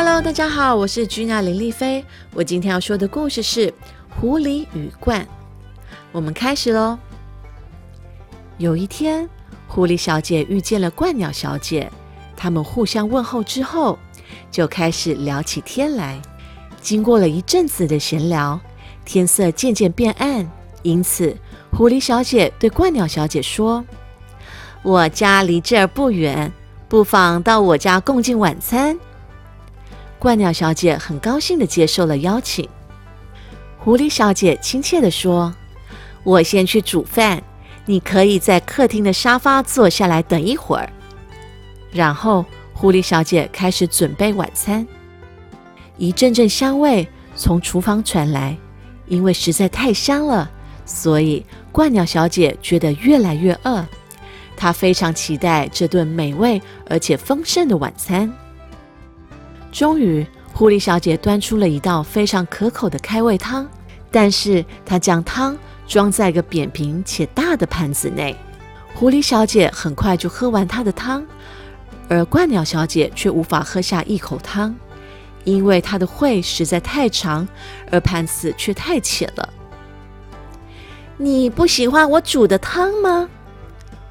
Hello，大家好，我是居娜林丽菲。我今天要说的故事是《狐狸与鹳》。我们开始喽。有一天，狐狸小姐遇见了鹳鸟小姐，他们互相问候之后，就开始聊起天来。经过了一阵子的闲聊，天色渐渐变暗，因此狐狸小姐对鹳鸟小姐说：“我家离这儿不远，不妨到我家共进晚餐。”鹳鸟小姐很高兴地接受了邀请。狐狸小姐亲切地说：“我先去煮饭，你可以在客厅的沙发坐下来等一会儿。”然后，狐狸小姐开始准备晚餐。一阵阵香味从厨房传来，因为实在太香了，所以鹳鸟小姐觉得越来越饿。她非常期待这顿美味而且丰盛的晚餐。终于，狐狸小姐端出了一道非常可口的开胃汤，但是她将汤装在一个扁平且大的盘子内。狐狸小姐很快就喝完她的汤，而鹳鸟小姐却无法喝下一口汤，因为她的喙实在太长，而盘子却太浅了。你不喜欢我煮的汤吗？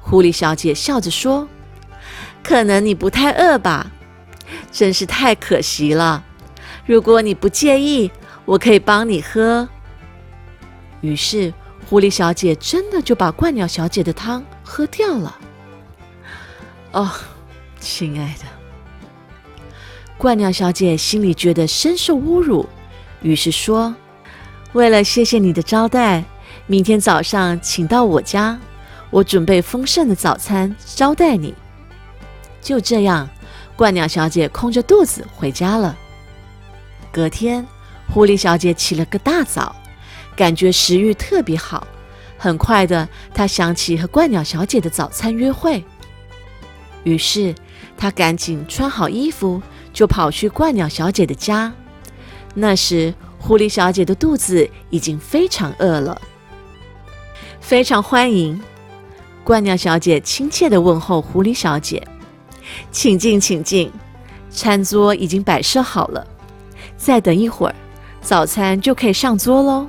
狐狸小姐笑着说：“可能你不太饿吧。”真是太可惜了。如果你不介意，我可以帮你喝。于是，狐狸小姐真的就把鹳鸟小姐的汤喝掉了。哦，亲爱的，鹳鸟小姐心里觉得深受侮辱，于是说：“为了谢谢你的招待，明天早上请到我家，我准备丰盛的早餐招待你。”就这样。鹳鸟小姐空着肚子回家了。隔天，狐狸小姐起了个大早，感觉食欲特别好。很快的，她想起和鹳鸟小姐的早餐约会，于是她赶紧穿好衣服，就跑去鹳鸟小姐的家。那时，狐狸小姐的肚子已经非常饿了。非常欢迎，鹳鸟小姐亲切地问候狐狸小姐。请进，请进，餐桌已经摆设好了。再等一会儿，早餐就可以上桌喽。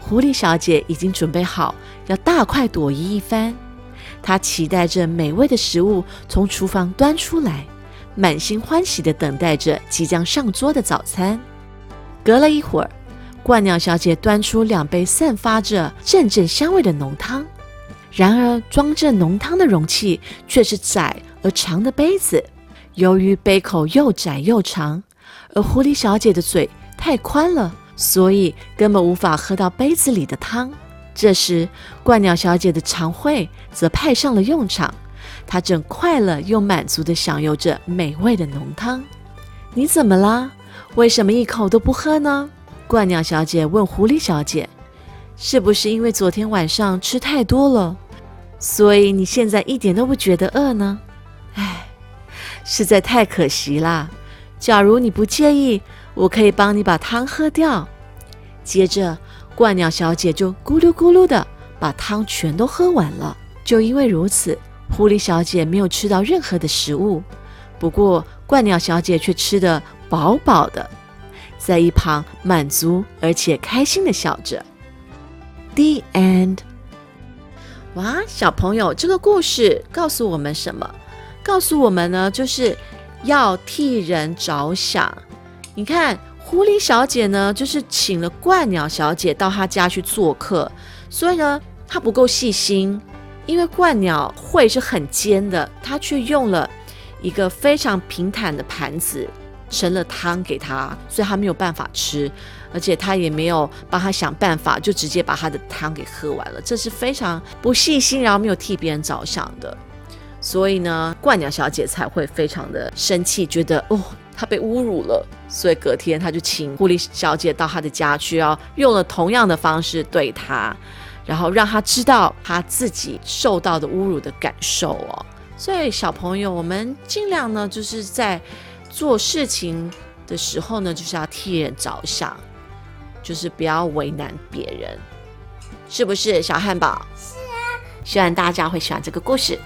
狐狸小姐已经准备好要大快朵颐一番，她期待着美味的食物从厨房端出来，满心欢喜地等待着即将上桌的早餐。隔了一会儿，鹳鸟小姐端出两杯散发着阵阵香味的浓汤，然而装着浓汤的容器却是窄。而长的杯子，由于杯口又窄又长，而狐狸小姐的嘴太宽了，所以根本无法喝到杯子里的汤。这时，鹳鸟小姐的长喙则派上了用场，她正快乐又满足地享用着美味的浓汤。你怎么啦？为什么一口都不喝呢？鹳鸟小姐问狐狸小姐：“是不是因为昨天晚上吃太多了，所以你现在一点都不觉得饿呢？”唉，实在太可惜啦！假如你不介意，我可以帮你把汤喝掉。接着，鹳鸟小姐就咕噜咕噜的把汤全都喝完了。就因为如此，狐狸小姐没有吃到任何的食物。不过，鹳鸟小姐却吃得饱饱的，在一旁满足而且开心的笑着。The end。哇，小朋友，这个故事告诉我们什么？告诉我们呢，就是要替人着想。你看，狐狸小姐呢，就是请了鹳鸟小姐到她家去做客，所以呢，她不够细心，因为鹳鸟喙是很尖的，她却用了一个非常平坦的盘子盛了汤给她，所以她没有办法吃，而且她也没有帮她想办法，就直接把她的汤给喝完了，这是非常不细心，然后没有替别人着想的。所以呢，鹳鸟小姐才会非常的生气，觉得哦，她被侮辱了。所以隔天，她就请狐狸小姐到她的家去，要用了同样的方式对她，然后让她知道她自己受到的侮辱的感受哦。所以小朋友，我们尽量呢，就是在做事情的时候呢，就是要替人着想，就是不要为难别人，是不是？小汉堡是啊，希望大家会喜欢这个故事。